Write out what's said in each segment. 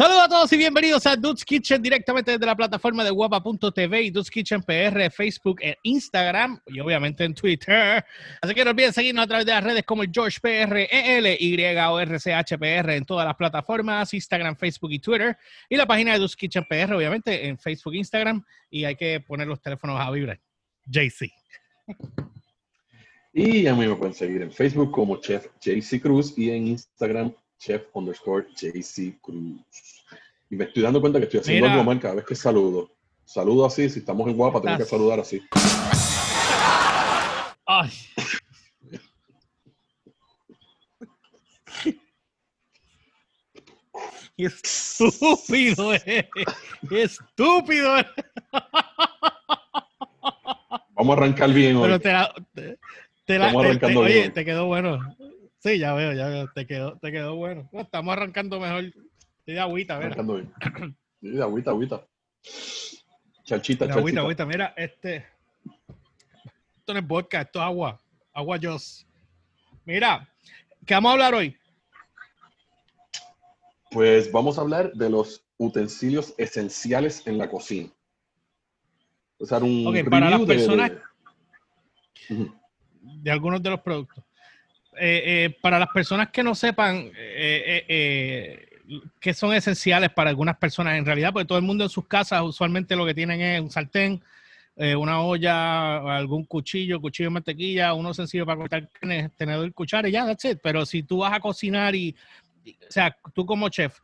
Saludos a todos y bienvenidos a Dudes Kitchen directamente desde la plataforma de guapa.tv y Dudes Kitchen PR, Facebook e Instagram y obviamente en Twitter. Así que no olviden seguirnos a través de las redes como el George PR, EL, Y o RCHPR en todas las plataformas, Instagram, Facebook y Twitter. Y la página de Dudes Kitchen PR, obviamente, en Facebook, Instagram. Y hay que poner los teléfonos a vibrar. JC. Y a mí me pueden seguir en Facebook como Chef JC Cruz y en Instagram chef underscore JC Cruz. Y me estoy dando cuenta que estoy haciendo Mira. algo mal cada vez que saludo. Saludo así, si estamos en guapa, tengo que saludar así. Ay. Qué Estúpido, eh. Qué Estúpido. eh. Vamos a arrancar bien hoy. Pero te la, te, la- Estamos te- arrancando te- oye, te quedó bueno. Sí, ya veo, ya veo. Te quedó, te quedó bueno. No, estamos arrancando mejor. De agüita, mira. Arrancando bien. Sí, agüita, agüita. Charchita, De charchita. agüita, agüita. Mira, este. Esto no es vodka, esto es agua. Agua Joss. Mira, ¿qué vamos a hablar hoy? Pues vamos a hablar de los utensilios esenciales en la cocina. O sea, un Ok, para las de- personas- de- de algunos de los productos. Eh, eh, para las personas que no sepan eh, que son esenciales para algunas personas en realidad, porque todo el mundo en sus casas usualmente lo que tienen es un sartén, eh, una olla, algún cuchillo, cuchillo de mantequilla, uno sencillo para cortar carne, tenedor y cuchara y ya, that's it. Pero si tú vas a cocinar y, y- o sea, tú como chef,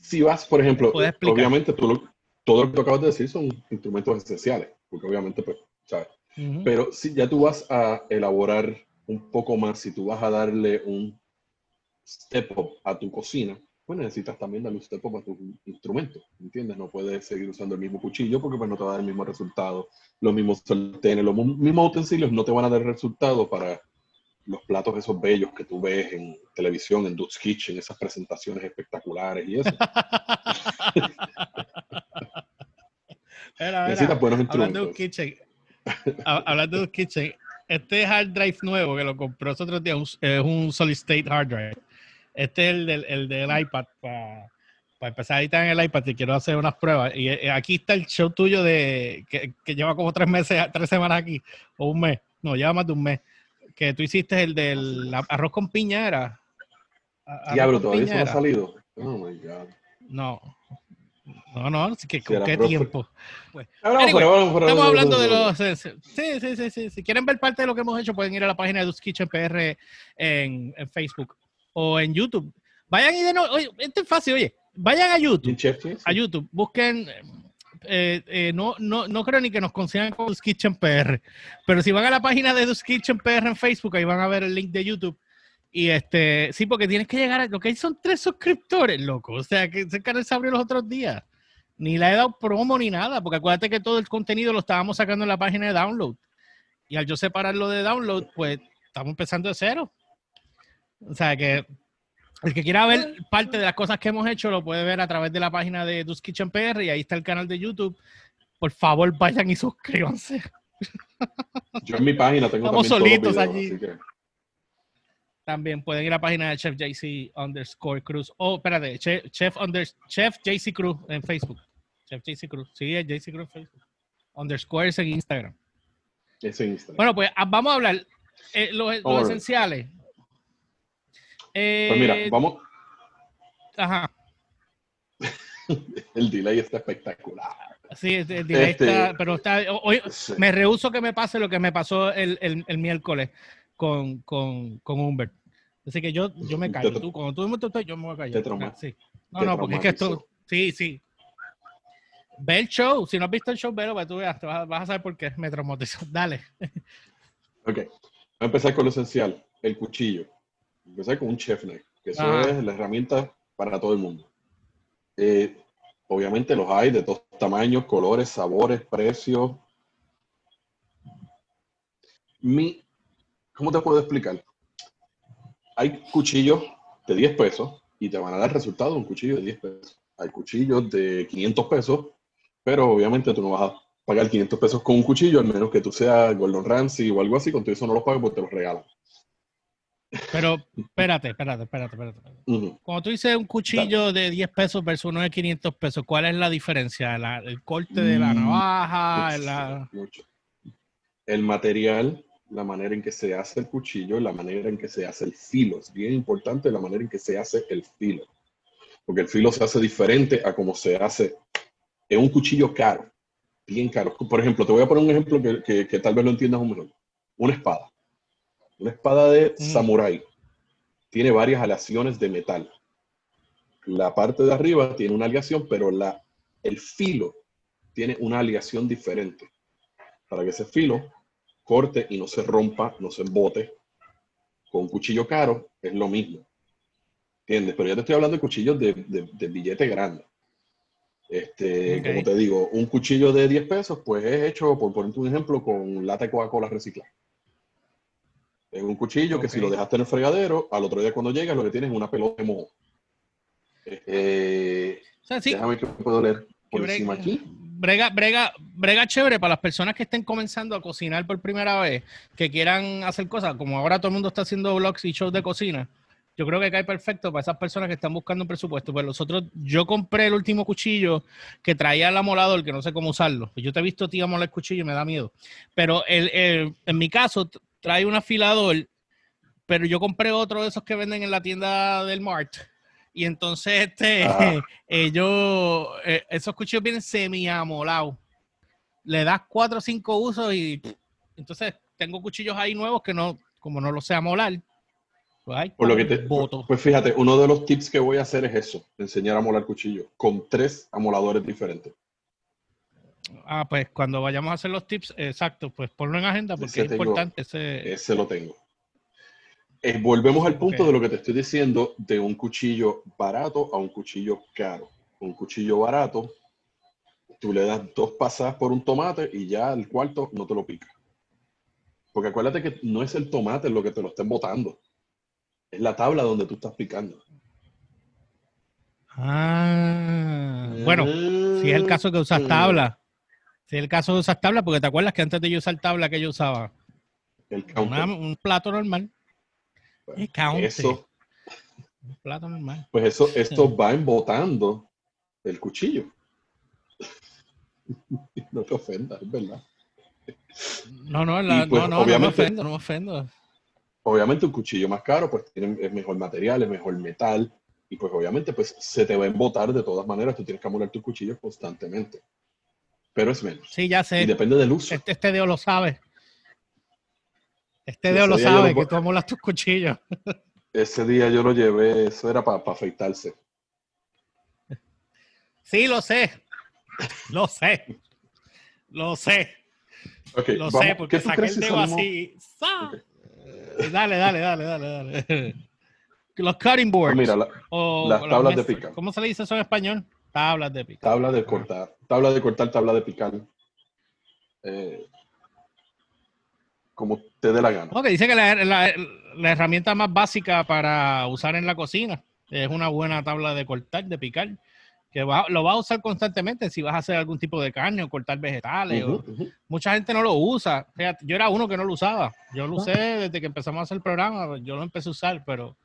Si vas, por ejemplo, obviamente tú lo- todo lo que tú acabas de decir son instrumentos esenciales, porque obviamente, pues, ¿sabes? Pero si ya tú vas a elaborar un poco más, si tú vas a darle un step up a tu cocina, pues necesitas también darle un step up a tu instrumento, ¿entiendes? No puedes seguir usando el mismo cuchillo porque pues no te va a dar el mismo resultado. Los mismos sartenes, los mismos utensilios no te van a dar resultado para los platos esos bellos que tú ves en televisión, en Dude's Kitchen, esas presentaciones espectaculares y eso. Necesitas buenos Hablando de instrumentos. kitchen, ha- hablando de kitchen, este hard drive nuevo que lo compró los otros días es un solid state hard drive. Este es el del, el del iPad para empezar a editar en el iPad y quiero hacer unas pruebas. Y eh, aquí está el show tuyo de que, que lleva como tres meses, tres semanas aquí, o un mes. No, lleva más de un mes. Que tú hiciste el del arroz con piña, ¿era? Diablo, todavía eso no ha salido. Oh my God. No. No, no, así que con qué tiempo. Estamos hablando de los. Sí, sí, sí, sí. Si quieren ver parte de lo que hemos hecho, pueden ir a la página de Dus Kitchen PR en, en Facebook o en YouTube. Vayan y de nuevo. Oye, esto es fácil, oye. Vayan a ¿Y en YouTube. A YouTube. Busquen. eh, eh, no, no, no creo ni que nos consigan con Dus Kitchen PR. Pero si van a la página de Dus Kitchen PR en Facebook, ahí van a ver el link de YouTube. Y este, sí, porque tienes que llegar a. Lo que hay son tres suscriptores, loco. O sea, que ese canal se abrió los otros días. Ni le he dado promo ni nada, porque acuérdate que todo el contenido lo estábamos sacando en la página de download. Y al yo separarlo de download, pues estamos empezando de cero. O sea que el que quiera ver parte de las cosas que hemos hecho lo puede ver a través de la página de Dus Kitchen PR y ahí está el canal de YouTube. Por favor, vayan y suscríbanse. Yo en mi página tengo Estamos también todos los solitos videos, allí. así que- También pueden ir a la página de Chef JC underscore Cruz. O, espérate, Chef, Chef, under, Chef JC Cruz en Facebook. Chef JC Cruz. Sí, es JC Cruz en Facebook. Underscore es en Instagram. Ese Instagram. Bueno, pues ah, vamos a hablar eh, los, los esenciales. Eh, pues mira, vamos. Ajá. El delay está espectacular. Sí, el- el delay Este- está- pero está, hoy Sí. me rehuso que me pase lo que me pasó el, el- el miércoles con, con, con Humbert. Así que yo, yo me callo. Tú, cuando tú me estás, yo me voy a callar. te sí. No, te no, porque es que esto. Sí, sí. Ve el show. Si no has visto el show, velo que tú veas. Te vas, vas a saber por qué me traumatizó. Dale. Ok. Voy a empezar con lo esencial: el cuchillo. Voy a empezar con un chef knife, que eso es la herramienta para todo el mundo. Eh, obviamente los hay de todos tamaños, colores, sabores, precios. Mi, ¿Cómo te puedo explicar? Hay cuchillos de 10 pesos y te van a dar resultado de un cuchillo de 10 pesos. Hay cuchillos de 500 pesos, pero obviamente tú no vas a pagar 500 pesos con un cuchillo, al menos que tú seas Gordon Ramsay o algo así, con todo eso no los pagas porque te los regalan. Pero espérate, espérate, espérate, espérate. Cuando tú dices un cuchillo de 10 pesos versus uno de 500 pesos, ¿cuál es la diferencia? La- ¿El corte de la Mm, navaja? Mucho, la- mucho. El material, la manera en que se hace el cuchillo, la manera en que se hace el filo. Es bien importante la manera en que se hace el filo. Porque el filo se hace diferente a como se hace en un cuchillo caro, bien caro. Por ejemplo, te voy a poner un ejemplo que, que- que tal vez lo entiendas un mejor. Una espada. Una espada de Mm. samurái tiene varias aleaciones de metal. La parte de arriba tiene una aleación, pero la, el filo tiene una aleación diferente para que ese filo corte y no se rompa, no se embote. Con un cuchillo caro es lo mismo. ¿Entiendes? Pero yo te estoy hablando de cuchillos de, de- de billete grande. Este. Como te digo, un cuchillo de 10 pesos, pues es hecho, por ponerte un ejemplo, con lata de Coca-Cola reciclada. Es un cuchillo que si lo dejaste en el fregadero, al otro día cuando llegas lo que tienes es una pelota de moho. Eh, O sea, sí, Déjame que puedo leer por encima aquí. Brega, brega, brega chévere para las personas que estén comenzando a cocinar por primera vez, que quieran hacer cosas, como ahora todo el mundo está haciendo vlogs y shows de cocina. Yo creo que cae perfecto para esas personas que están buscando un presupuesto. Pero nosotros, yo compré el último cuchillo que traía el amolador, que no sé cómo usarlo. Yo te he visto a ti amolar el cuchillo y me da miedo. Pero el, el- en mi caso, trae un afilador, pero yo compré otro de esos que venden en la tienda del Mart. Y entonces, este, Ah. ellos, eh, esos cuchillos vienen semi amolados. Le das cuatro o cinco usos y entonces tengo cuchillos ahí nuevos que no, como no los sé amolar, pues Por lo que te, pues fíjate, uno de los tips que voy a hacer es eso, enseñar a molar cuchillo con tres amoladores diferentes. Ah, pues cuando vayamos a hacer los tips, exacto, pues ponlo en agenda porque Ese es tengo- importante ese. Ese lo tengo. Eh, volvemos al punto de lo que te estoy diciendo de un cuchillo barato a un cuchillo caro. Un cuchillo barato, tú le das dos pasadas por un tomate y ya el cuarto no te lo pica. Porque acuérdate que no es el tomate lo que te lo estén botando. Es la tabla donde tú estás picando. Ah, bueno, si es el caso que usas Mm. tabla, si es el caso de usar tabla, porque te acuerdas que antes de yo usar tabla que yo usaba El counter. Una- un plato normal, Counter. Eso, un plato normal. pues eso, esto va embotando el cuchillo. No te ofendas, es verdad. No, no, la- Y, pues, no, no, no me ofendo, no me ofendo. Obviamente un cuchillo más caro, pues tiene es mejor material, es mejor metal, y pues obviamente pues se te va a embotar de todas maneras, tú tienes que amolar tus cuchillos constantemente. Pero es menos. Sí, ya Y sé. depende del uso. Este, este dedo lo sabe. Este dedo lo sabe, lo que tú amolas tus cuchillos. Ese día yo lo llevé, eso era para afeitarse. Sí, lo sé. Lo sé. Lo sé. Lo vamos, sé, porque ¿qué tú saqué el dedo así. Eh, Dale, dale, dale, dale, dale. Los cutting boards. Ah, mira, la- o las las tablas de picar. ¿Cómo se le dice eso en español? Tablas de picar. tabla de cortar, tabla de cortar, tabla de picar. Eh, como te dé la gana. No, que dice que la, la- la herramienta más básica para usar en la cocina es una buena tabla de cortar, de picar, que va- lo vas a usar constantemente si vas a hacer algún tipo de carne o cortar vegetales. o- Ujú, ujú. mucha gente no lo usa. Yo era uno que no lo usaba. Yo lo usé desde que empezamos a hacer el programa. Yo lo empecé a usar, pero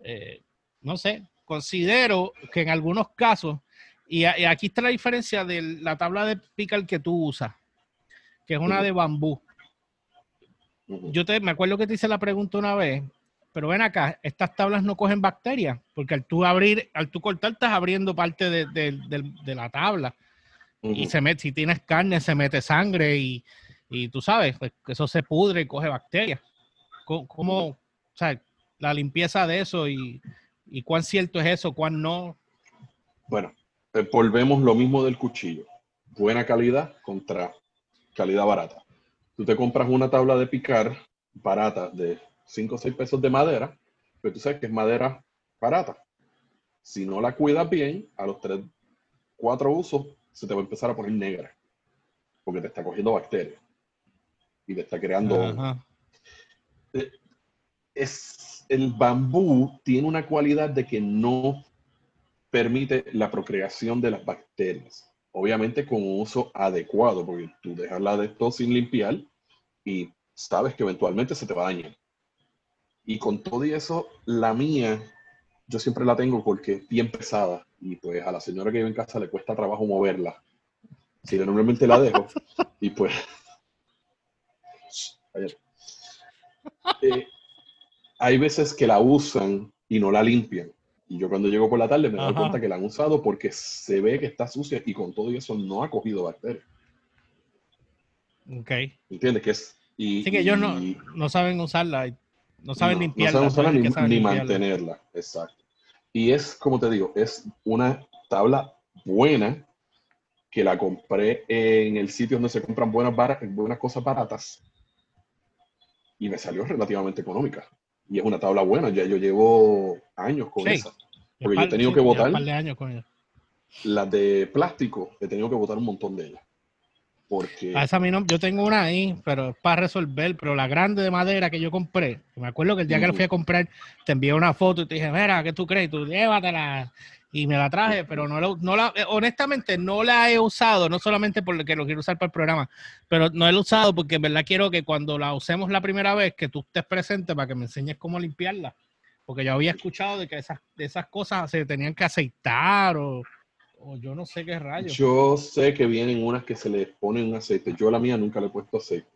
eh, no sé. Considero que en algunos casos, y, a- y aquí está la diferencia de la tabla de picar que tú usas, que es una de bambú. Yo te, me acuerdo que te hice la pregunta una vez, pero ven acá, estas tablas no cogen bacterias, porque al tú abrir, al tú cortar, estás abriendo parte de, de- de- de la tabla y se mete, si tienes carne, se mete sangre y, y tú sabes, pues, que eso se pudre y coge bacterias. ¿Cómo, cómo, o sea, la limpieza de eso y, y cuán cierto es eso, cuán no? Bueno, eh, volvemos lo mismo del cuchillo. Buena calidad contra calidad barata. Tú te compras una tabla de picar barata de 5 o 6 pesos de madera, pero tú sabes que es madera barata. Si no la cuidas bien, a los 3, 4 usos se te va a empezar a poner negra, porque te está cogiendo bacterias y te está creando. Ajá. es el bambú tiene una cualidad de que no permite la procreación de las bacterias. Obviamente con un uso adecuado, porque tú dejas la de esto sin limpiar y sabes que eventualmente se te va a dañar. Y con todo y eso, la mía, yo siempre la tengo porque es bien pesada. Y pues a la señora que vive en casa le cuesta trabajo moverla. Si yo normalmente la dejo. y pues. Eh, hay veces que la usan y no la limpian. Y yo cuando llego por la tarde me doy cuenta que la han usado porque se ve que está sucia y con todo eso no ha cogido bacterias. Ok. ¿Entiendes? Que es. Y, Así que ellos no, no saben usarla, no saben limpiarla. No saben usarla ni, mantenerla, exacto. Y es, como te digo, es una tabla buena que la compré en el sitio donde se compran buenas, buenas cosas baratas y me salió relativamente económica. Y es una tabla buena, ya yo llevo años con esa. Porque yo he tenido que votar. Las de plástico, he tenido que votar un montón de ellas. Porque... A esa yo tengo una ahí, pero es para resolver. Pero la grande de madera que yo compré, me acuerdo que el día que la fui a comprar, te envié una foto y te dije, mira, ¿qué tú crees? Tú llévatela y me la traje, pero no la, no la, honestamente no la he usado, no solamente porque lo quiero usar para el programa, pero no la he usado porque en verdad quiero que cuando la usemos la primera vez, que tú estés presente para que me enseñes cómo limpiarla. Porque yo había escuchado de que esas, esas cosas se tenían que aceitar o, yo no sé qué rayos. Yo sé que vienen unas que se les pone un aceite. Yo la mía nunca le he puesto aceite.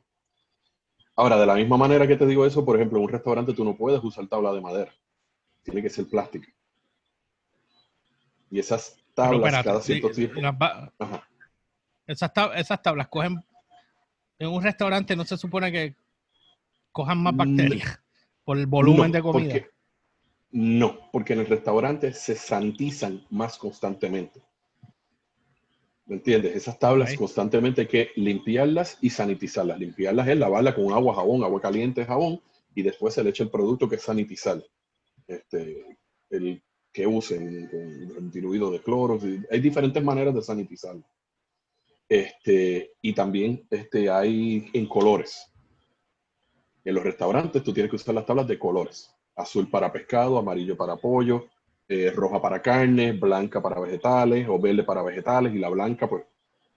Ahora, de la misma manera que te digo eso, por ejemplo, en un restaurante tú no puedes usar tabla de madera. Tiene que ser plástica. Y esas tablas, cada cierto tiempo. Esas, esas tablas cogen. En un restaurante no se supone que cojan más bacterias por el volumen de comida. No, porque en el restaurante se sanitizan más constantemente. ¿Me entiendes? Esas tablas constantemente hay que limpiarlas y sanitizarlas. Limpiarlas es lavarlas con agua, jabón, agua caliente, jabón, y después se le echa el producto que es sanitizar. Este, el que usen con diluido de cloro. Hay diferentes maneras de sanitizarlo. Este, y también este, hay en colores. En los restaurantes tú tienes que usar las tablas de colores. Azul para pescado, amarillo para pollo, eh, roja para carne, blanca para vegetales o verde para vegetales y la blanca, pues,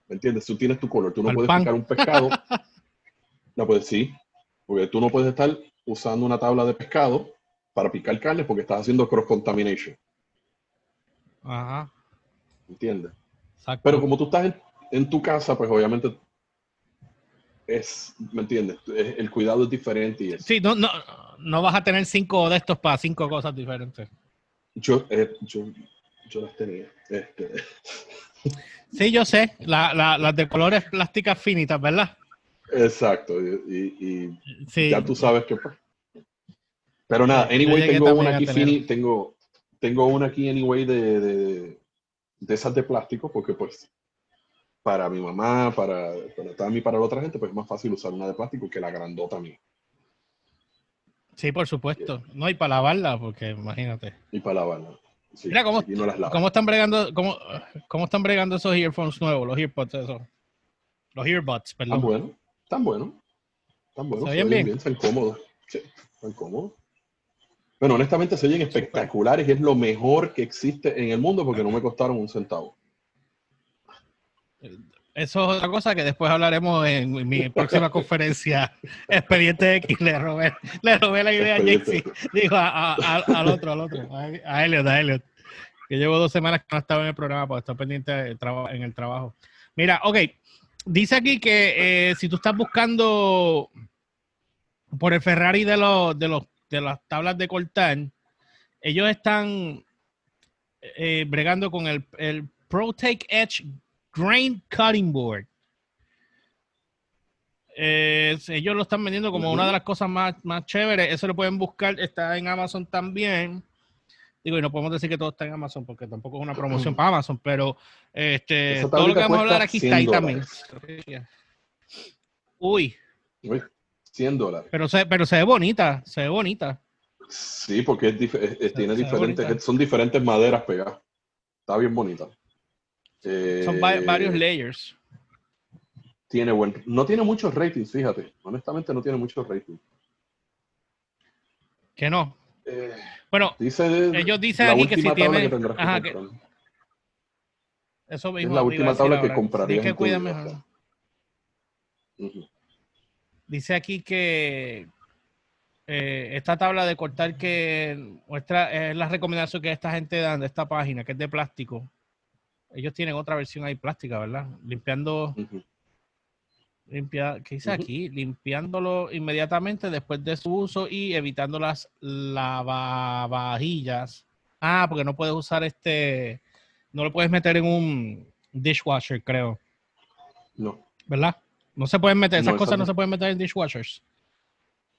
¿me entiendes? Tú tienes tu color. Tú no puedes picar un pescado. no puedes, sí. Porque tú no puedes estar usando una tabla de pescado para picar carne porque estás haciendo cross contamination. Ajá. ¿Entiendes? Pero como tú estás en, tu casa, pues obviamente es, ¿me entiendes? El cuidado es diferente. Y Sí, no, no, no vas a tener cinco de estos para cinco cosas diferentes. Yo, eh, yo, yo, las tenía. Este. Sí, yo sé. las de colores plásticas finitas, ¿verdad? Exacto. Y, ya tú sabes que... Pues. Pero nada, anyway, tengo una aquí fini, tengo, tengo una aquí, anyway, de, de, de, esas de plástico, porque pues para mi mamá, para, para mí, para la otra gente, pues es más fácil usar una de plástico que la grandota mía. Sí, por supuesto. No, y para lavarla, porque imagínate. Y para lavarla. Mira, ¿cómo, ¿cómo, están bregando, cómo, ¿cómo están bregando esos earphones nuevos, los earpods esos? Los earbuds, perdón. Tan buenos, tan buenos. Tan buenos. ¿Se, bien? bien? Están cómodos. Sí, están cómodos. Bueno, honestamente se oyen espectaculares y es lo mejor que existe en el mundo porque no me costaron un centavo. Eso es otra cosa que después hablaremos en mi próxima conferencia. Expediente X, le robé, le robé la idea a Jexy. Dijo al otro, al otro, a Elliot, a Elliot. Que llevo dos semanas que no estaba en el programa porque estoy pendiente en el trabajo. Mira, ok. Dice aquí que eh, si tú estás buscando por el Ferrari de los, de los de las tablas de cortar, ellos están eh, bregando con el, el ProTake Edge Grain Cutting Board. Eh, ellos lo están vendiendo como una de las cosas más, más chéveres. Eso lo pueden buscar, está en Amazon también. Digo, y no podemos decir que todo está en Amazon porque tampoco es una promoción para Amazon, pero este, todo lo que vamos a hablar aquí está ahí también. Uy. Uy. 100 dólares. Pero se, pero se ve bonita, se ve bonita. Sí, porque es, tiene diferentes, son diferentes maderas pegadas. Está bien bonita. Son eh, varios layers. Tiene buen, no tiene muchos ratings, fíjate. Honestamente no tiene muchos ratings. Que no. Eh, bueno, ellos dicen aquí que si tiene. Ajá, que, eso mismo. Es la última tabla que compraría. que cuida mejor. Dice aquí que, eh, esta tabla de cortar que muestra es la recomendación que esta gente dan de esta página, que es de plástico. Ellos tienen otra versión ahí plástica, ¿verdad? Limpiando, limpia, ¿qué dice aquí? Limpiándolo inmediatamente después de su uso y evitando las lavavajillas. Ah, porque no puedes usar este, no lo puedes meter en un dishwasher, creo, No. ¿verdad? No se pueden meter, esas No, cosas no se pueden meter en dishwashers.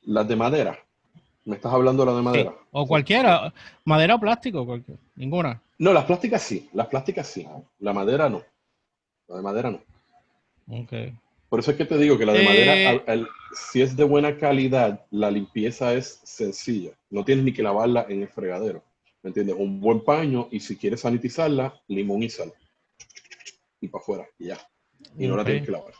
Las de madera. ¿Me estás hablando de la de Sí, madera? O cualquiera, madera o plástico, cualquier- ninguna. No, las plásticas sí. Las plásticas sí. La madera no. La de madera no. Ok. Por eso es que te digo que la de Eh, madera, al- al- si es de buena calidad, la limpieza es sencilla. No tienes ni que lavarla en el fregadero. ¿Me entiendes? Un buen paño y si quieres sanitizarla, limón y sal. Y para afuera, y ya. Y no la tienes que lavar.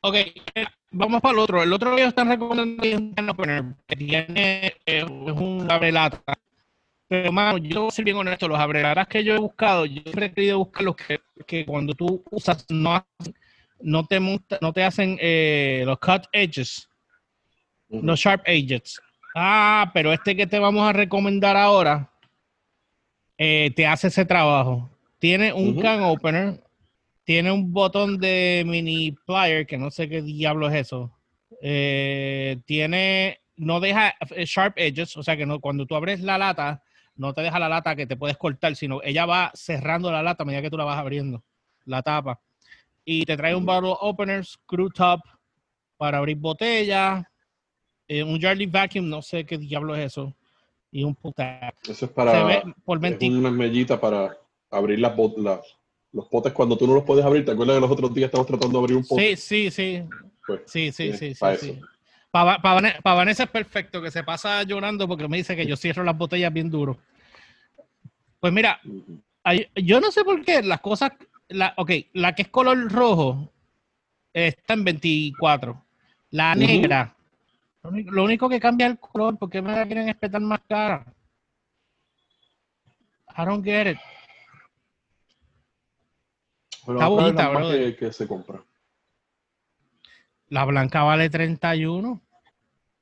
Ok, eh, vamos para el otro. El otro que ellos están recomendando es un can opener, que tiene eh, es un abrelata. Pero, mano, yo voy a ser bien honesto, los abrelatas que yo he buscado, yo siempre he querido buscar los que, que cuando tú usas no, no, te, monta- no te hacen eh, los cut edges, los sharp edges. Ah, pero este que te vamos a recomendar ahora eh, te hace ese trabajo. Tiene un can opener, tiene un botón de mini plier, que no sé qué diablo es eso. Eh, tiene, no deja sharp edges, o sea que no, cuando tú abres la lata, no te deja la lata que te puedes cortar, sino ella va cerrando la lata a medida que tú la vas abriendo, la tapa. Y te trae un bottle opener, screw top para abrir botellas, eh, un Jarly vacuum, no sé qué diablo es eso, y un pull tab. Eso es para. por es 20, una mellita para abrir las, los potes cuando tú no los puedes abrir. ¿Te acuerdas que los otros días estábamos tratando de abrir un pote? Sí, sí, sí. Pues, Sí, sí, sí, sí, sí. pa' sí. eso. Para Vanessa es perfecto, que se pasa llorando porque me dice que yo cierro las botellas bien duro. Pues mira, yo no sé por qué las cosas, la, ok, la que es color rojo está en 24. La negra, lo único, lo único que cambia el color, porque me la quieren espetar más cara? I don't get it. Pero Está bonita, brother. que, que se compra. La blanca vale 31.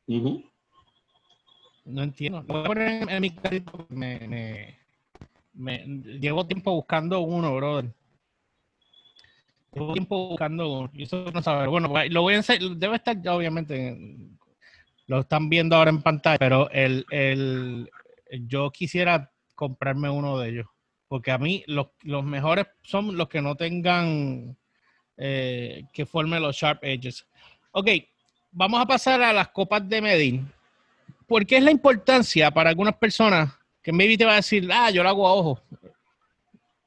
Ujú. No entiendo. Lo voy a poner en, en mi carrito. Me, me, me- llevo tiempo buscando uno, brother. Llevo tiempo buscando uno. Y eso no saber. Bueno, pues, lo voy a enseñar. Debe estar ya, obviamente. en- Lo están viendo ahora en pantalla. Pero el, el, yo quisiera comprarme uno de ellos. Porque a mí los, los mejores son los que no tengan eh, que formen los sharp edges. Ok, vamos a pasar a las copas de Medellín. ¿Por qué es la importancia para algunas personas que maybe te va a decir, ah, yo lo hago a ojo?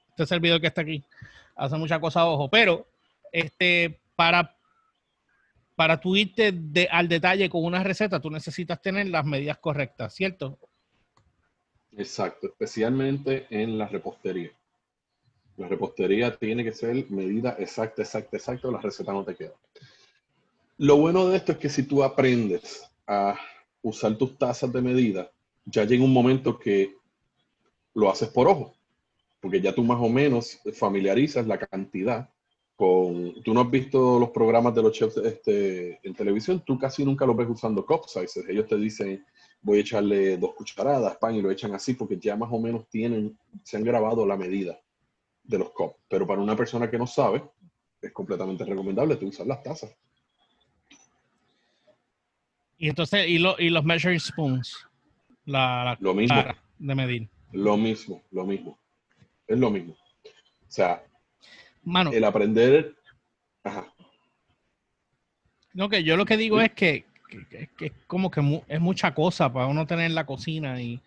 Este servidor que está aquí hace muchas cosas a ojo, pero este, para, para tú irte de- al detalle con una receta, tú necesitas tener las medidas correctas, ¿cierto? Exacto, especialmente en la repostería. La repostería tiene que ser medida exacta, exacta, exacta, o la receta no te queda. Lo bueno de esto es que si tú aprendes a usar tus tazas de medida, ya llega un momento que lo haces por ojo, porque ya tú más o menos familiarizas la cantidad con... Tú no has visto los programas de los chefs este, en televisión, tú casi nunca los ves usando cup sizes. Ellos te dicen, voy a echarle dos cucharadas, pan, y lo echan así porque ya más o menos tienen, se han grabado la medida de los cups. Pero para una persona que no sabe, es completamente recomendable tú usar las tazas. Y entonces, y, lo- y los measuring spoons, la, la Lo mismo, cuchara de medir. lo mismo, lo mismo. Es lo mismo. O sea, Mano, el aprender... Ajá. no, que yo lo que digo es que, que- es como que mu- es mucha cosa para uno tener en la cocina y,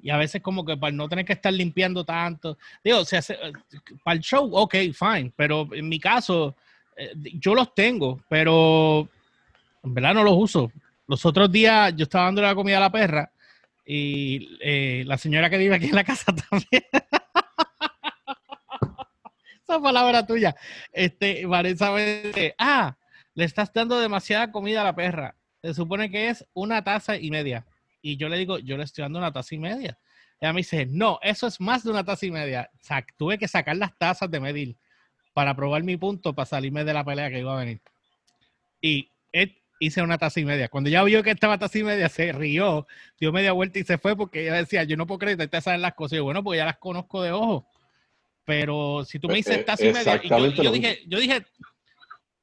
y a veces como que para no tener que estar limpiando tanto. Digo, se hace, eh, para el show, ok, fine, pero en mi caso, eh, yo los tengo, pero en verdad no los uso. Los otros días yo estaba dando la comida a la perra y eh, la señora que vive aquí en la casa también. Esa palabra tuya. Este, Vanessa dice, ah, le estás dando demasiada comida a la perra. Se supone que es una taza y media. Y yo le digo, yo le estoy dando una taza y media. Ella me dice, no, eso es más de una taza y media. Sac- tuve que sacar las tazas de medir para probar mi punto, para salirme de la pelea que iba a venir. Y, es- hice una taza y media. Cuando ya vio que estaba taza y media, se rió, dio media vuelta y se fue porque ella decía, yo no puedo creer que te saben las cosas. Y yo, bueno, pues ya las conozco de ojo. Pero si tú me dices Eh, taza y media, y yo, dije, yo dije,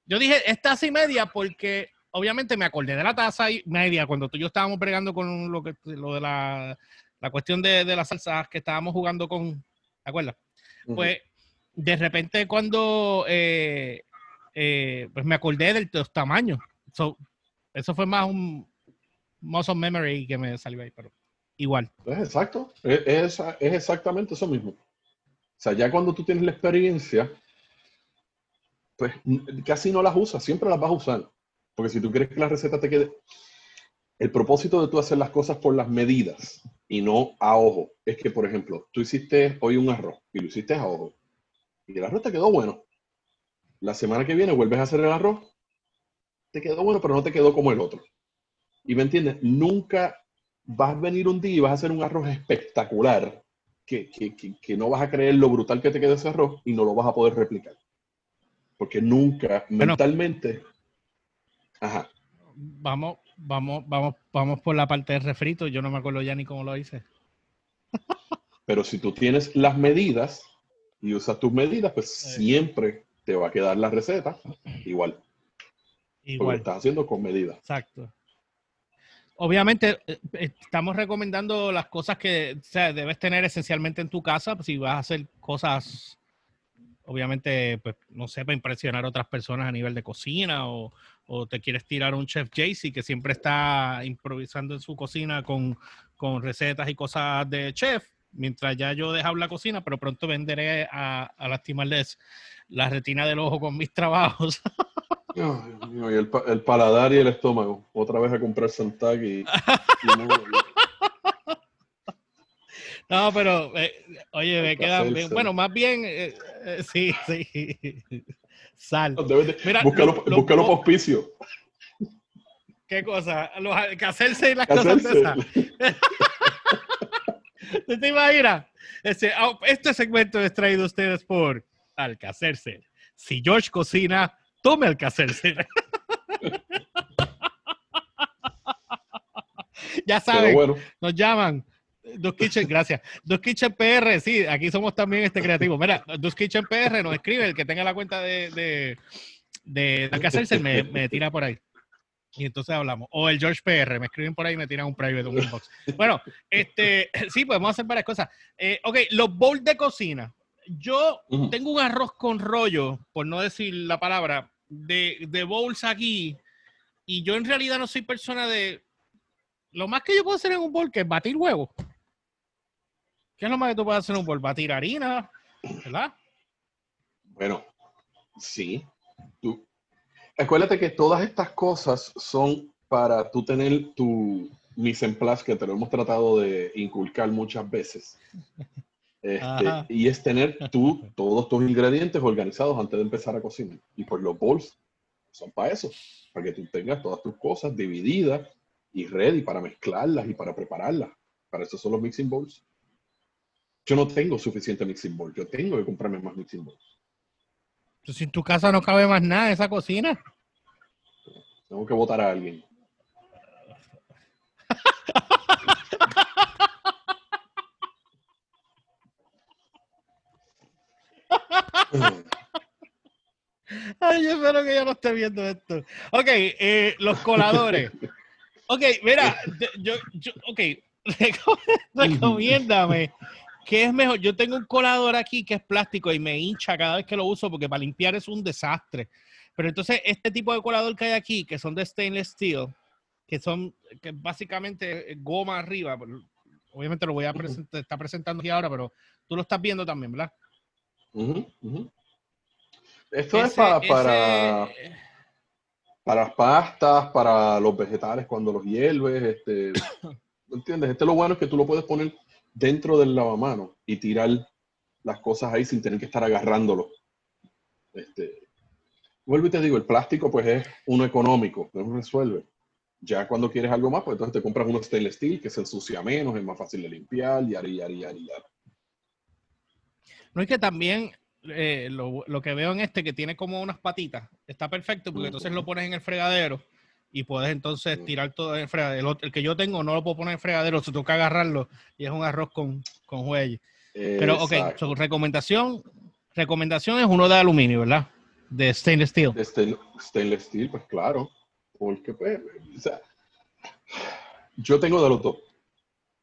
yo dije, es taza y media porque obviamente me acordé de la taza y media cuando tú y yo estábamos bregando con lo que lo de la, la cuestión de, de las salsas que estábamos jugando con, ¿te acuerdas? Pues de repente cuando eh, eh, pues me acordé de los tamaños. So, eso fue más un muscle memory que me salió ahí, pero igual. Es exacto, es, es- es exactamente eso mismo. O sea, ya cuando tú tienes la experiencia, pues casi no las usas, siempre las vas a usar. Porque si tú quieres que la receta te quede... El propósito de tú hacer las cosas por las medidas y no a ojo es que, por ejemplo, tú hiciste hoy un arroz y lo hiciste a ojo y el arroz te quedó bueno. La semana que viene vuelves a hacer el arroz, te quedó bueno, pero no te quedó como el otro. Y me entiendes, nunca vas a venir un día y vas a hacer un arroz espectacular que, que- que- que no vas a creer lo brutal que te queda ese arroz y no lo vas a poder replicar. Porque nunca Bueno. mentalmente... Ajá. Vamos, vamos, vamos, vamos por la parte del refrito. Yo no me acuerdo ya ni cómo lo hice. Pero si tú tienes las medidas y usas tus medidas, pues Sí. siempre te va a quedar la receta igual. Porque lo Igual. estás haciendo con medidas. Exacto. Obviamente, eh, eh, estamos recomendando las cosas que o sea, debes tener esencialmente en tu casa. pues, Si vas a hacer cosas, obviamente, pues, no sé, para impresionar a otras personas a nivel de cocina o, o te quieres tirar un chef Jaycee que siempre está improvisando en su cocina con, con recetas y cosas de chef, mientras ya yo dejo la cocina, pero pronto venderé a, a lastimarles la retina del ojo con mis trabajos. Ay, Dios mío, y el, pa- el paladar y el estómago. Otra vez a comprar Santag y, y no- No, pero eh, oye, me Hay que quedan bien. hacerse. Bueno, más bien, eh, eh, sí, sí. Sal. Mira, búscalo, lo- lo- búscalo lo- por auspicio. ¿Qué cosa? Los, que hacerse y las cosas de esas. ¿Tú te imaginas? Este, ah, este segmento es traído a ustedes por Alcacerse. Si George cocina, tome Alcacerse. ya saben, bueno, nos llaman. Dos Kitchen, gracias. Dos Kitchen PR, sí, aquí somos también este creativo. Mira, Dos Kitchen PR nos escribe, el que tenga la cuenta de, de, de Alcacerse me, me tira por ahí. Y entonces hablamos. O el George PR, me escriben por ahí y me tiran un private, un inbox. Bueno, este, sí, podemos hacer varias cosas. Eh, ok, los bowls de cocina. Yo tengo un arroz con rollo, por no decir la palabra, de, de bowls aquí. Y yo en realidad no soy persona de. Lo más que yo puedo hacer en un bowl que es batir huevos. ¿Qué es lo más que tú puedes hacer en un bowl? Batir harina, ¿verdad? bueno, sí. Tú, acuérdate que todas estas cosas son para tú tener tu mise en place que te lo hemos tratado de inculcar muchas veces. Este, y es tener tú todos tus ingredientes organizados antes de empezar a cocinar. Y pues los bowls son para eso, para que tú tengas todas tus cosas divididas y ready para mezclarlas y para prepararlas. Para eso son los mixing bowls. Yo no tengo suficiente mixing bowl, yo tengo que comprarme más mixing bowls. Pues si en tu casa no cabe más nada esa cocina. Tengo que votar a alguien. Ay, yo espero que ella no esté viendo esto. Ok, eh, los coladores. Ok, mira, yo, yo, ok, reco- recomiéndame. ¿Qué es mejor? Yo tengo un colador aquí que es plástico y me hincha cada vez que lo uso porque para limpiar es un desastre. Pero entonces, este tipo de colador que hay aquí, que son de stainless steel, que son que básicamente goma arriba, obviamente lo voy a presentar, está presentando aquí ahora, pero tú lo estás viendo también, ¿verdad? Esto es para, para, ese- para las pastas, para los vegetales cuando los hierves. Este, ¿me ¿Entiendes? Este lo bueno es que tú lo puedes poner dentro del lavamanos y tirar las cosas ahí sin tener que estar agarrándolo. Este, vuelvo y te digo, el plástico pues es uno económico, no resuelve. Ya cuando quieres algo más, pues entonces te compras uno stainless steel que se ensucia menos, es más fácil de limpiar, y yari, yari, yari, yari. No es que también eh, lo, lo que veo en este que tiene como unas patitas, está perfecto porque entonces lo pones en el fregadero y puedes entonces tirar todo en el fregadero. El, que yo tengo no lo puedo poner en fregadero, se toca agarrarlo y es un arroz con, con huelle. Pero, ok, su recomendación, recomendación es uno de aluminio, ¿verdad? De stainless steel. De stainless, stainless steel, pues claro. Porque, pues, o sea, yo tengo de los dos.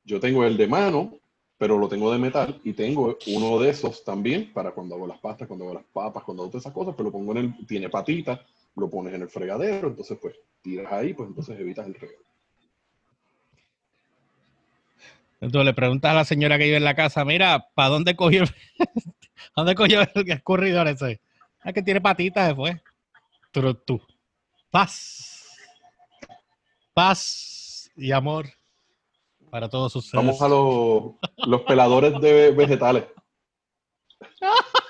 Yo tengo el de mano, pero lo tengo de metal, y tengo uno de esos también para cuando hago las pastas, cuando hago las papas, cuando hago todas esas cosas, pero lo pongo en el, tiene patitas, lo pones en el fregadero, entonces pues tiras ahí, pues entonces evitas el reguero. Entonces le preguntas a la señora que vive en la casa, mira, ¿para dónde cogió, el- ¿a dónde cogió el escurridor ese? Ah, que tiene patitas después. Pero tú, paz, paz y amor para todos sus seres. Vamos a los, los peladores de vegetales.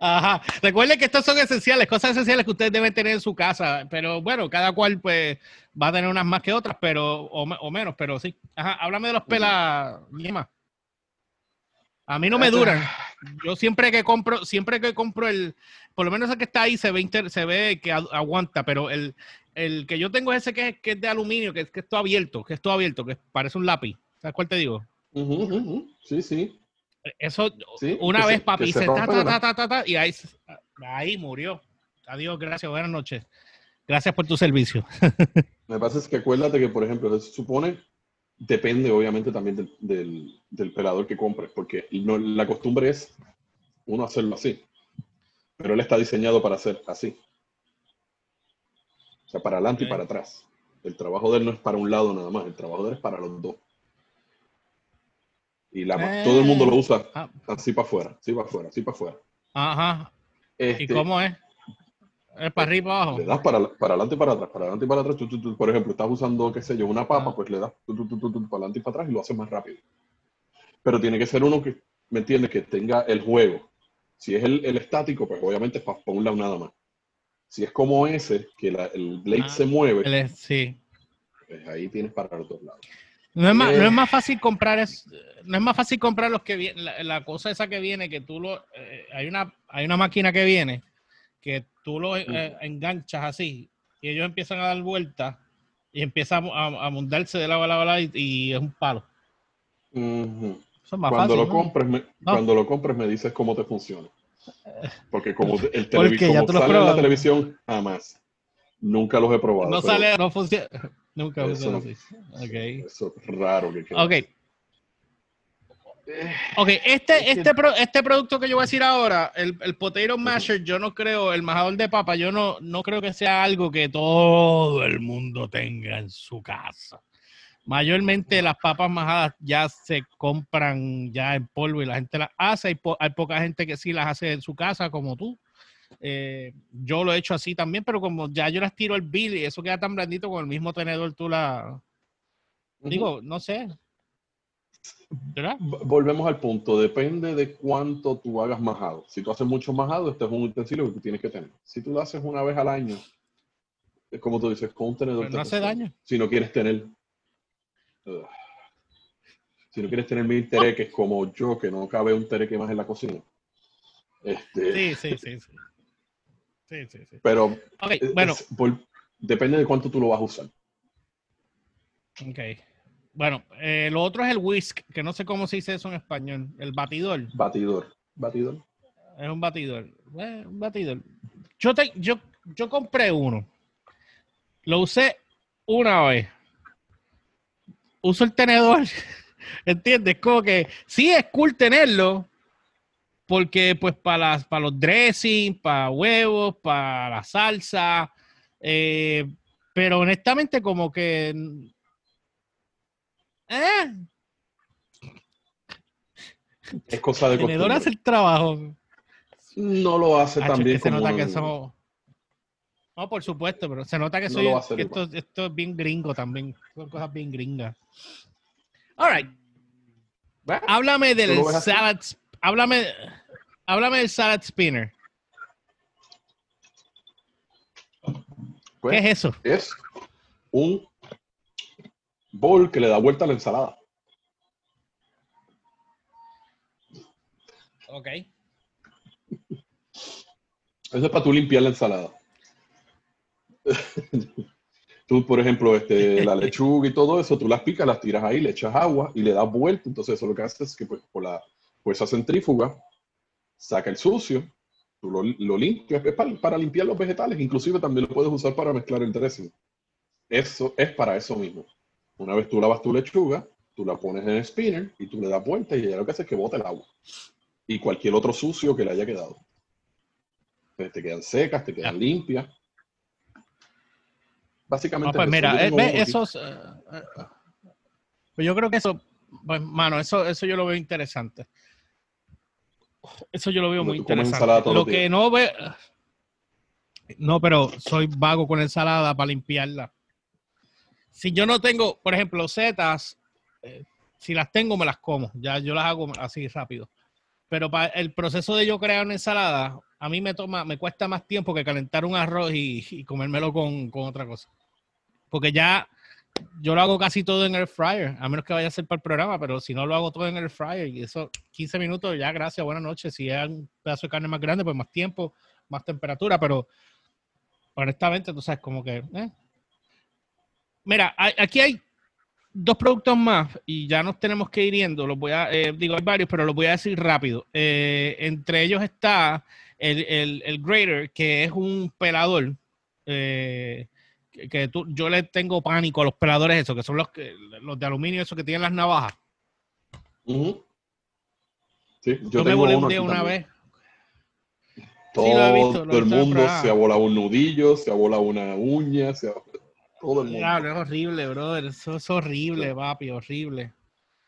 Ajá. Recuerden que estos son esenciales, cosas esenciales que ustedes deben tener en su casa, pero bueno, cada cual pues va a tener unas más que otras, pero o, me- o menos, pero sí. Ajá, háblame de los pelas, Lima. A mí no me duran. Yo siempre que compro, siempre que compro el, por lo menos el que está ahí se ve, inter- se ve que aguanta, pero el, el que yo tengo es ese que es, que es de aluminio, que es que es todo abierto, que es todo abierto, que parece un lápiz. ¿Sabes cuál te digo? Sí, sí. Eso, Sí, una que vez se- papi se ta, rompe, ta, ta, ta, ta, ta, y ahí, ahí murió. Adiós, gracias, buenas noches. Gracias por tu servicio. Me pasa es que acuérdate que, por ejemplo, se supone, depende obviamente también del, del- del pelador que compres, porque no, la costumbre es uno hacerlo así, pero él está diseñado para hacer así. O sea, para adelante y para atrás. El trabajo de él no es para un lado nada más, el trabajo de él es para los dos. Y la, Eh. todo el mundo lo usa Ah, así para afuera, así para afuera, así para afuera. Ajá. ¿Y Este, cómo es? ¿Es para arriba para abajo? Le das para, para adelante y para atrás, para adelante y para atrás. tú, tú, tú. por ejemplo, estás usando, qué sé yo, una papa, Ah. pues le das para adelante y para atrás y lo haces más rápido. Pero tiene que ser uno que, ¿me entiendes? Que tenga el juego. Si es el, el estático, pues obviamente es para, un lado nada más. Si es como ese, que la- el blade Ah, se mueve, sí. pues ahí tienes para los dos lados. No es, más, no Eh. es más fácil comprar es, no es más fácil comprar los que vienen, la, la cosa esa que viene, que tú lo, eh, hay una, hay una máquina que viene, que tú lo eh, enganchas así, y ellos empiezan a dar vueltas y empiezan a, a mundarse de lado a lado, a lado y, y es un palo. Ujú. Eso es más Cuando fácil. lo ¿no? compres, me, No. cuando lo compres me dices cómo te funciona. Porque como el televisor sale en la televisión, jamás. Nunca los he probado. No sale, no funciona. Nunca Eso no. así. Ok. Eso es raro que quede. Ok. Ok, este, este, pro- este producto que yo voy a decir ahora, el, el potato masher, yo no creo, el majador de papa, yo no, no creo que sea algo que todo el mundo tenga en su casa. Mayormente las papas majadas ya se compran ya en polvo y la gente las hace. Hay, po- hay poca gente que sí las hace en su casa, como tú. Eh, yo lo he hecho así también, pero como ya yo las tiro al bill y eso queda tan blandito con el mismo tenedor, tú la... Digo, no sé. Volvemos al punto, depende de cuánto tú hagas majado. Si tú haces mucho majado, este es un utensilio que tú tienes que tener. Si tú lo haces una vez al año, es como tú dices, con un tenedor. Pero te no hace daño. Si no quieres tener. Ugh. si no quieres tener mil tereques como yo, que no cabe un tereque más en la cocina. Este, Sí, sí, sí, sí. Sí, sí, sí. Pero es- bueno, depende de cuánto tú lo vas a usar. ok. Bueno, eh, lo otro es el whisk, que no sé cómo se dice eso en español. El batidor. Batidor. Batidor. Es un batidor. Eh, un batidor. Yo, te, yo, yo compré uno. Lo usé una vez. Uso el tenedor. ¿Entiendes? Como que sí es cool tenerlo. Porque, pues, para, las, para los dressing, para huevos, para la salsa. eh, pero honestamente, como que. Eh, Es cosa de costumbre. hace el trabajo. No lo hace es también que se como nota que somos. No, por supuesto, pero se nota que No soy. que esto, esto es bien gringo también. Son cosas bien gringas. All right. Bueno, Háblame del salad. Háblame, háblame del salad spinner. pues, ¿Qué es eso? es un bowl que le da vuelta a la ensalada. Ok. Eso es para tú limpiar la ensalada. tú, por ejemplo, este, la lechuga y todo eso, tú las picas, las tiras ahí, le echas agua y le das vuelta. Entonces, eso lo que hace es que pues, por la fuerza centrífuga saca el sucio, tú lo, lo limpias, es para, para, limpiar los vegetales, inclusive también lo puedes usar para mezclar el dressing. Eso es para eso mismo. Una vez tú lavas tu lechuga, tú la pones en el spinner y tú le das vuelta y ella lo que hace es que bota el agua. Y cualquier otro sucio que le haya quedado. Entonces te quedan secas, te quedan limpias. Básicamente. No, pues mira, eh, ve, esos. Uh, uh, pues yo creo que eso, pues, mano, eso, eso yo lo veo interesante. Eso yo lo veo muy interesante. Lo que no ve. No, pero soy vago con ensalada para limpiarla. Si yo no tengo, por ejemplo, setas, eh, si las tengo, me las como. Ya yo las hago así rápido. Pero para el proceso de yo crear una ensalada, a mí me toma, me cuesta más tiempo que calentar un arroz y, y comérmelo con, con, otra cosa. Porque ya yo lo hago casi todo en el fryer, a menos que vaya a ser para el programa, pero si no lo hago todo en el fryer y eso 15 minutos, ya gracias, buenas noches. Si es un pedazo de carne más grande, pues más tiempo, más temperatura, pero honestamente, tú sabes, como que... Eh. Mira, aquí hay dos productos más y ya nos tenemos que ir yendo. Los voy a, eh, digo, hay varios, pero los voy a decir rápido. Eh, entre ellos está el, el, el, grater, que es un pelador. Que, tú, yo le tengo pánico a los peladores, esos que son los, que, los de aluminio, esos que tienen las navajas. Uh -huh. Sí, yo, yo me volé un día una vez. Todo, sí, lo he visto, lo el mundo se ha volado un nudillo, se ha volado una uña, se ha todo el mundo. Claro, es horrible, brother. Eso es horrible, sí. papi, horrible.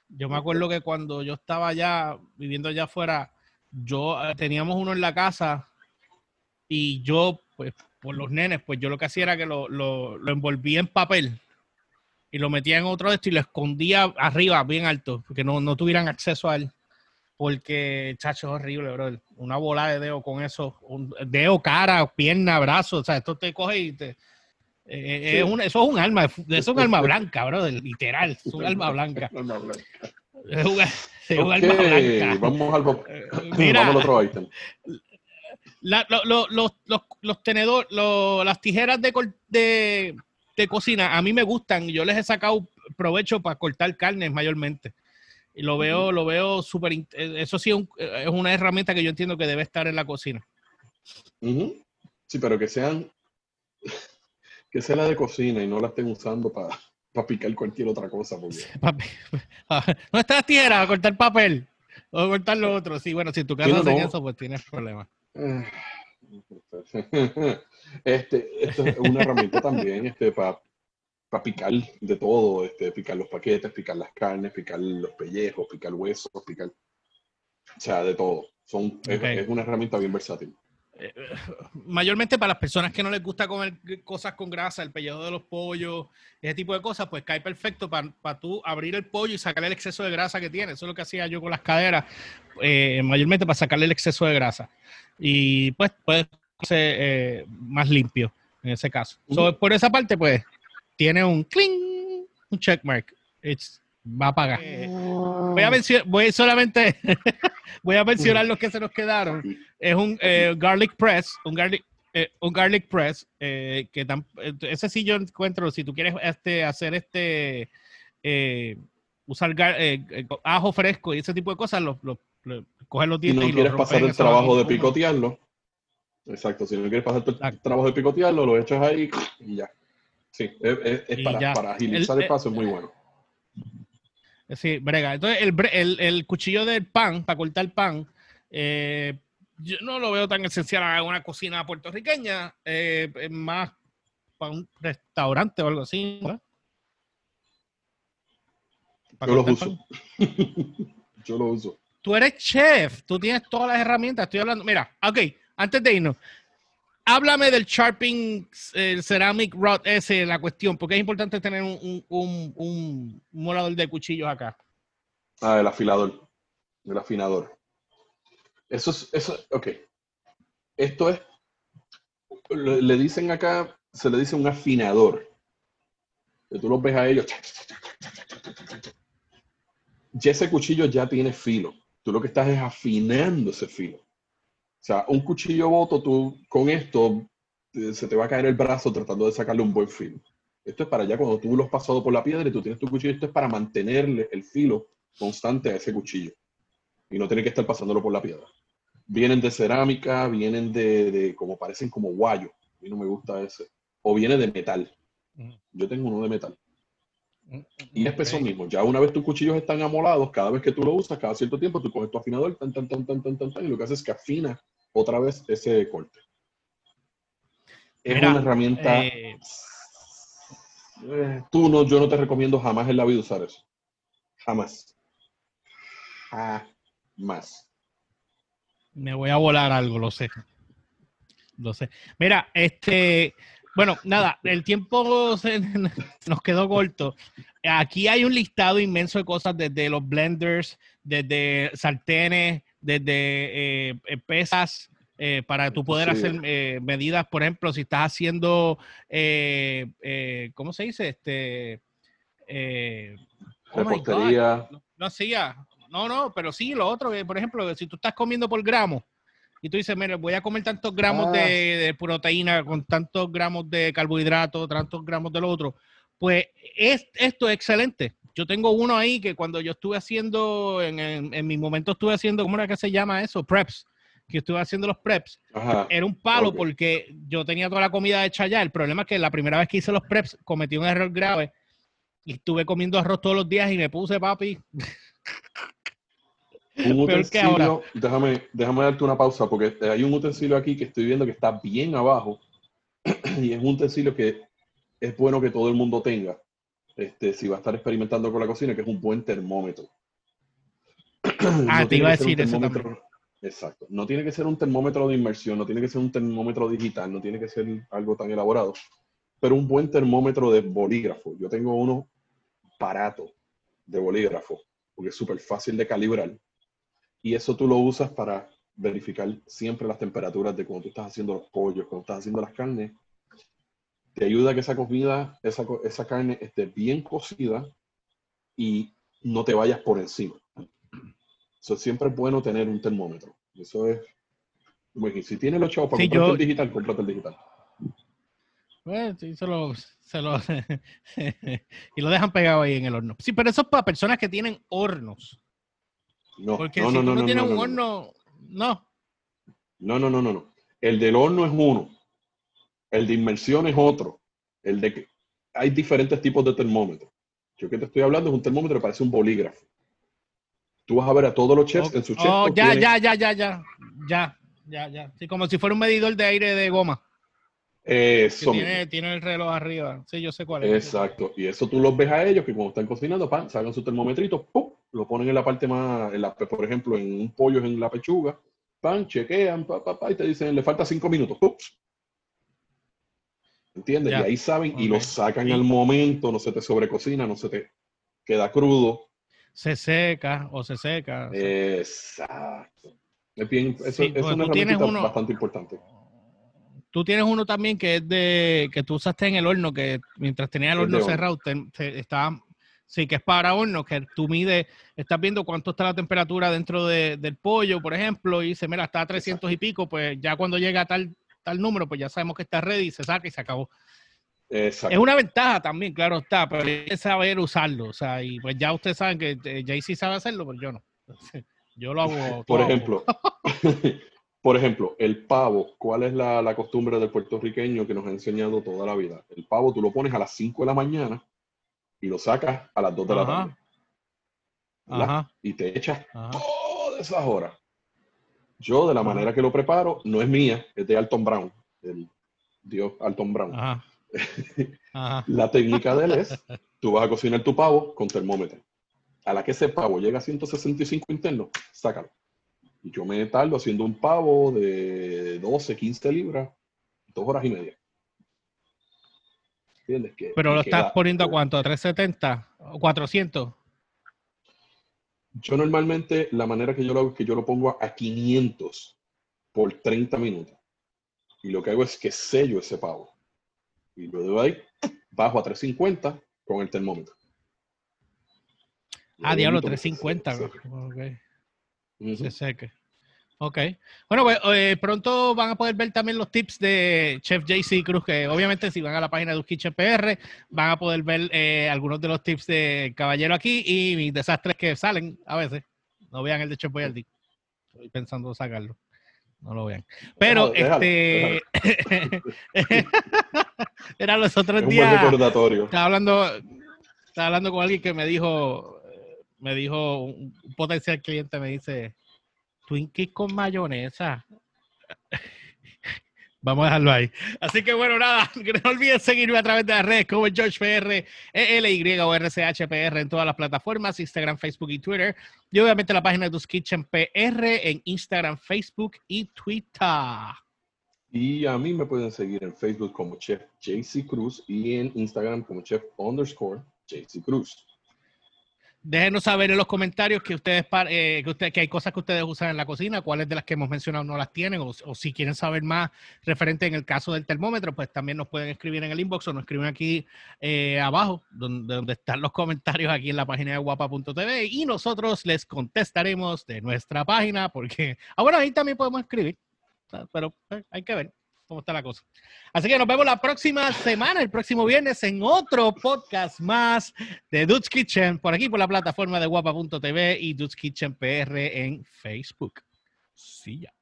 Yo me acuerdo que cuando yo estaba allá, viviendo allá afuera, yo eh, teníamos uno en la casa y yo, pues, por los nenes, pues yo lo que hacía era que lo, lo, lo envolvía en papel y lo metía en otro de esto y lo escondía arriba, bien alto, porque no, no tuvieran acceso a él. Porque, chacho, es horrible, bro. Una bola de dedo con eso, un dedo, cara, pierna, brazo, o sea, esto te coge y te, eh, sí. es un, eso es un alma, eso es un alma blanca, bro, literal, es un alma blanca. Es un, es un okay, alma blanca. Vamos al, Eh, Mira, vamos al otro item. La, lo, lo, los, los, los tenedores, las tijeras de, de, de, cocina, a mí me gustan. Yo les he sacado provecho para cortar carnes mayormente. Y lo veo, uh -huh. lo veo súper. Eso sí un, es una herramienta que yo entiendo que debe estar en la cocina. Uh -huh. Sí, pero que sean que sea la de cocina y no la estén usando para pa picar cualquier otra cosa. Porque... no está tierra a cortar papel o cortar lo otro. Sí, bueno, si tu casa no, hacen eso, pues tienes problemas. Este, esto es una herramienta también este, para pa picar de todo, este, picar los paquetes, picar las carnes, picar los pellejos, picar huesos, picar, o sea, de todo. Son, okay. es, es una herramienta bien versátil eh, mayormente para las personas que no les gusta comer cosas con grasa, el pellejo de los pollos, ese tipo de cosas, pues cae perfecto para pa tú abrir el pollo y sacarle el exceso de grasa que tiene. Eso es lo que hacía yo con las caderas, eh, mayormente para sacarle el exceso de grasa. Y pues puede ser eh, más limpio en ese caso. Uh -huh. so, por esa parte, pues, tiene un cling, un checkmark. It's, va a pagar. Voy a mencionar, voy solamente, voy a mencionar los que se nos quedaron. Es un eh, garlic press, un garlic, eh, un garlic press, eh, que tan, ese sí yo encuentro, si tú quieres este, hacer este, eh, usar gar, ajo fresco y ese tipo de cosas, los, los, los coger los dientes. Si no y quieres pasar el trabajo de picotearlo, exacto, si no quieres pasar el exacto. trabajo de picotearlo, lo echas ahí y ya. Sí, es, es, es para, para, agilizar el, el paso, es muy bueno. Sí, brega. Entonces, el, el, el, cuchillo del pan, para cortar pan, eh, yo no lo veo tan esencial en una cocina puertorriqueña, eh, es más para un restaurante o algo así. Yo lo uso. yo lo uso. Tú eres chef, tú tienes todas las herramientas. Estoy hablando. Mira, ok, antes de irnos, háblame del Sharping el Ceramic Rod ese, la cuestión, porque es importante tener un, molador de cuchillos acá. Ah, el afilador, el afinador. Eso es, eso, ok. Esto es, le, dicen acá, se le dice un afinador. Tú los ves a ellos. Ya ese cuchillo ya tiene filo. Tú lo que estás es afinando ese filo. O sea, un cuchillo boto, tú con esto se te va a caer el brazo tratando de sacarle un buen filo. Esto es para ya cuando tú lo has pasado por la piedra y tú tienes tu cuchillo, esto es para mantenerle el filo constante a ese cuchillo. Y no tiene que estar pasándolo por la piedra. Vienen de cerámica, vienen de, de como parecen como guayo. A mí no me gusta ese. O viene de metal. Yo tengo uno de metal. Y es peso mismo. Ya una vez tus cuchillos están amolados, cada vez que tú lo usas, cada cierto tiempo, tú coges tu afinador, tan, tan, tan, tan, tan, tan, y lo que haces es que afina otra vez ese corte. Es una herramienta. Eh, eh, tú no, yo no te recomiendo jamás en la vida usar eso. Jamás. Jamás. Me voy a volar algo, lo sé. Lo sé. Mira, este, bueno, nada, el tiempo nos quedó corto. Aquí hay un listado inmenso de cosas, desde los blenders, desde sartenes, desde eh, pesas, eh, para tú poder hacer eh, medidas, por ejemplo, si estás haciendo, ¿cómo se dice? Este, oh Repostería. No, hacía, no, no, pero sí, lo otro, por ejemplo, si tú estás comiendo por gramo y tú dices, mire, voy a comer tantos gramos ah. de, proteína con tantos gramos de carbohidratos, tantos gramos del otro, pues es, esto es excelente. Yo tengo uno ahí que cuando yo estuve haciendo, en, en mi momento estuve haciendo, ¿cómo era que se llama eso? Preps que estuve haciendo los preps, era un palo porque yo tenía toda la comida hecha ya. El problema es que la primera vez que hice los preps cometí un error grave y estuve comiendo arroz todos los días y me puse, papi. Un utensilio, déjame, déjame darte una pausa porque hay un utensilio aquí que estoy viendo que está bien abajo y es un utensilio que es bueno que todo el mundo tenga este, si va a estar experimentando con la cocina, que es un buen termómetro. Ah, te iba a decir eso también. Exacto. No tiene que ser un termómetro de inmersión, no tiene que ser un termómetro digital, no tiene que ser algo tan elaborado, pero un buen termómetro de bolígrafo. Yo tengo uno barato de bolígrafo, porque es súper fácil de calibrar. Y eso tú lo usas para verificar siempre las temperaturas de cuando tú estás haciendo los pollos, cuando estás haciendo las carnes. Te ayuda a que esa comida, esa, esa carne esté bien cocida y no te vayas por encima siempre es bueno tener un termómetro. Eso es. Bueno, si tienes los chavos para comprar el digital, cómprate el digital. Bueno, sí, se lo, se lo y lo dejan pegado ahí en el horno. Sí, pero eso es para personas que tienen hornos. No, Porque no, si no, tú no, tienes un horno, no. No, no, no, no, no. El del horno es uno. El de inmersión es otro. El de que hay diferentes tipos de termómetros. Yo que te estoy hablando es un termómetro que parece un bolígrafo. Tú vas a ver a todos los chefs en su chef. Oh, ya, ya, ya, ya, ya. Ya, ya, ya. Sí, como si fuera un medidor de aire de goma. Eso. Tiene, tiene, el reloj arriba. Sí, yo sé cuál es. Exacto. Y eso tú los ves a ellos que cuando están cocinando, pan, sacan su termometrito, ¡pum! Lo ponen en la parte más, en la, por ejemplo, en un pollo en la pechuga, pan, chequean, pa, pa, pa, y te dicen, le falta cinco minutos. ¡pum! ¿Entiendes? Y ahí saben y lo sacan al momento, no se te sobrecocina, no se te queda crudo se seca o se seca. Exacto. Es bien, es una herramienta bastante importante. Tú tienes uno también que es de que tú usaste en el horno, que mientras tenía el horno cerrado, estaba, sí, que es para horno, que tú mides, estás viendo cuánto está la temperatura dentro del pollo, por ejemplo, y dice, mira, está a 300 y pico, pues ya cuando llega a tal, tal número, pues ya sabemos que está ready, se saca y se acabó. Es una ventaja también, claro está, pero hay que saber usarlo. O sea, y pues ya ustedes saben que eh, Jay sí sabe hacerlo, pero yo no. Yo lo hago. Por ejemplo, por ejemplo, el pavo. ¿Cuál es la, costumbre del puertorriqueño que nos ha enseñado toda la vida? El pavo tú lo pones a las 5 de la mañana y lo sacas a las 2 de la tarde. Ajá. Y te echas todas esas horas. Yo, de la manera que lo preparo, no es mía, es de Alton Brown, el dios Alton Brown. La técnica de él es, tú vas a cocinar tu pavo con termómetro. A la que ese pavo llega a 165 internos, sácalo. Y yo me tardo haciendo un pavo de 12, 15 libras, dos horas y media. Que, Pero lo estás poniendo a cuánto, a 370 o 400. Yo normalmente la manera que yo lo hago es que yo lo pongo a 500 por 30 minutos. Y lo que hago es que sello ese pavo y luego ahí bajo a 350 con el termómetro. Ah, diablo, 350. Se seque. Ok. Bueno, pues eh, pronto van a poder ver también los tips de Chef JC Cruz, que obviamente si van a la página de Kitchen PR, van a poder ver eh, algunos de los tips de Caballero aquí y mis desastres que salen a veces. No vean el de Chef Boyardee. Estoy pensando sacarlo. No lo vean. Pero Déjalo, este. Era los Es otros un buen días. recordatorio. Estaba hablando, estaba hablando con alguien que me dijo, me dijo, un un potencial cliente me dice, Twinkies con mayonesa. Vamos a dejarlo ahí. Así que bueno, nada, no olviden seguirme a través de las redes como GeorgePR, ELY o RCHPR en todas las plataformas, Instagram, Facebook y Twitter. Y obviamente la página de Tus Kitchen PR en Instagram, Facebook y Twitter. Y a mí me pueden seguir en Facebook como Chef JC Cruz y en Instagram como Chef underscore JC Cruz. Déjenos saber en los comentarios que ustedes eh, que, usted- que hay cosas que ustedes usan en la cocina, cuáles de las que hemos mencionado no las tienen, o, si quieren saber más referente en el caso del termómetro, pues también nos pueden escribir en el inbox o nos escriben aquí eh, abajo, donde, están los comentarios aquí en la página de guapa.tv y nosotros les contestaremos de nuestra página, porque, ah, bueno, ahí también podemos escribir, pero eh, hay que ver cómo está la cosa. Así que nos vemos la próxima semana, el próximo viernes, en otro podcast más de Dude's Kitchen, por aquí por la plataforma de guapa.tv y Dude's Kitchen PR en Facebook. Sí, ya.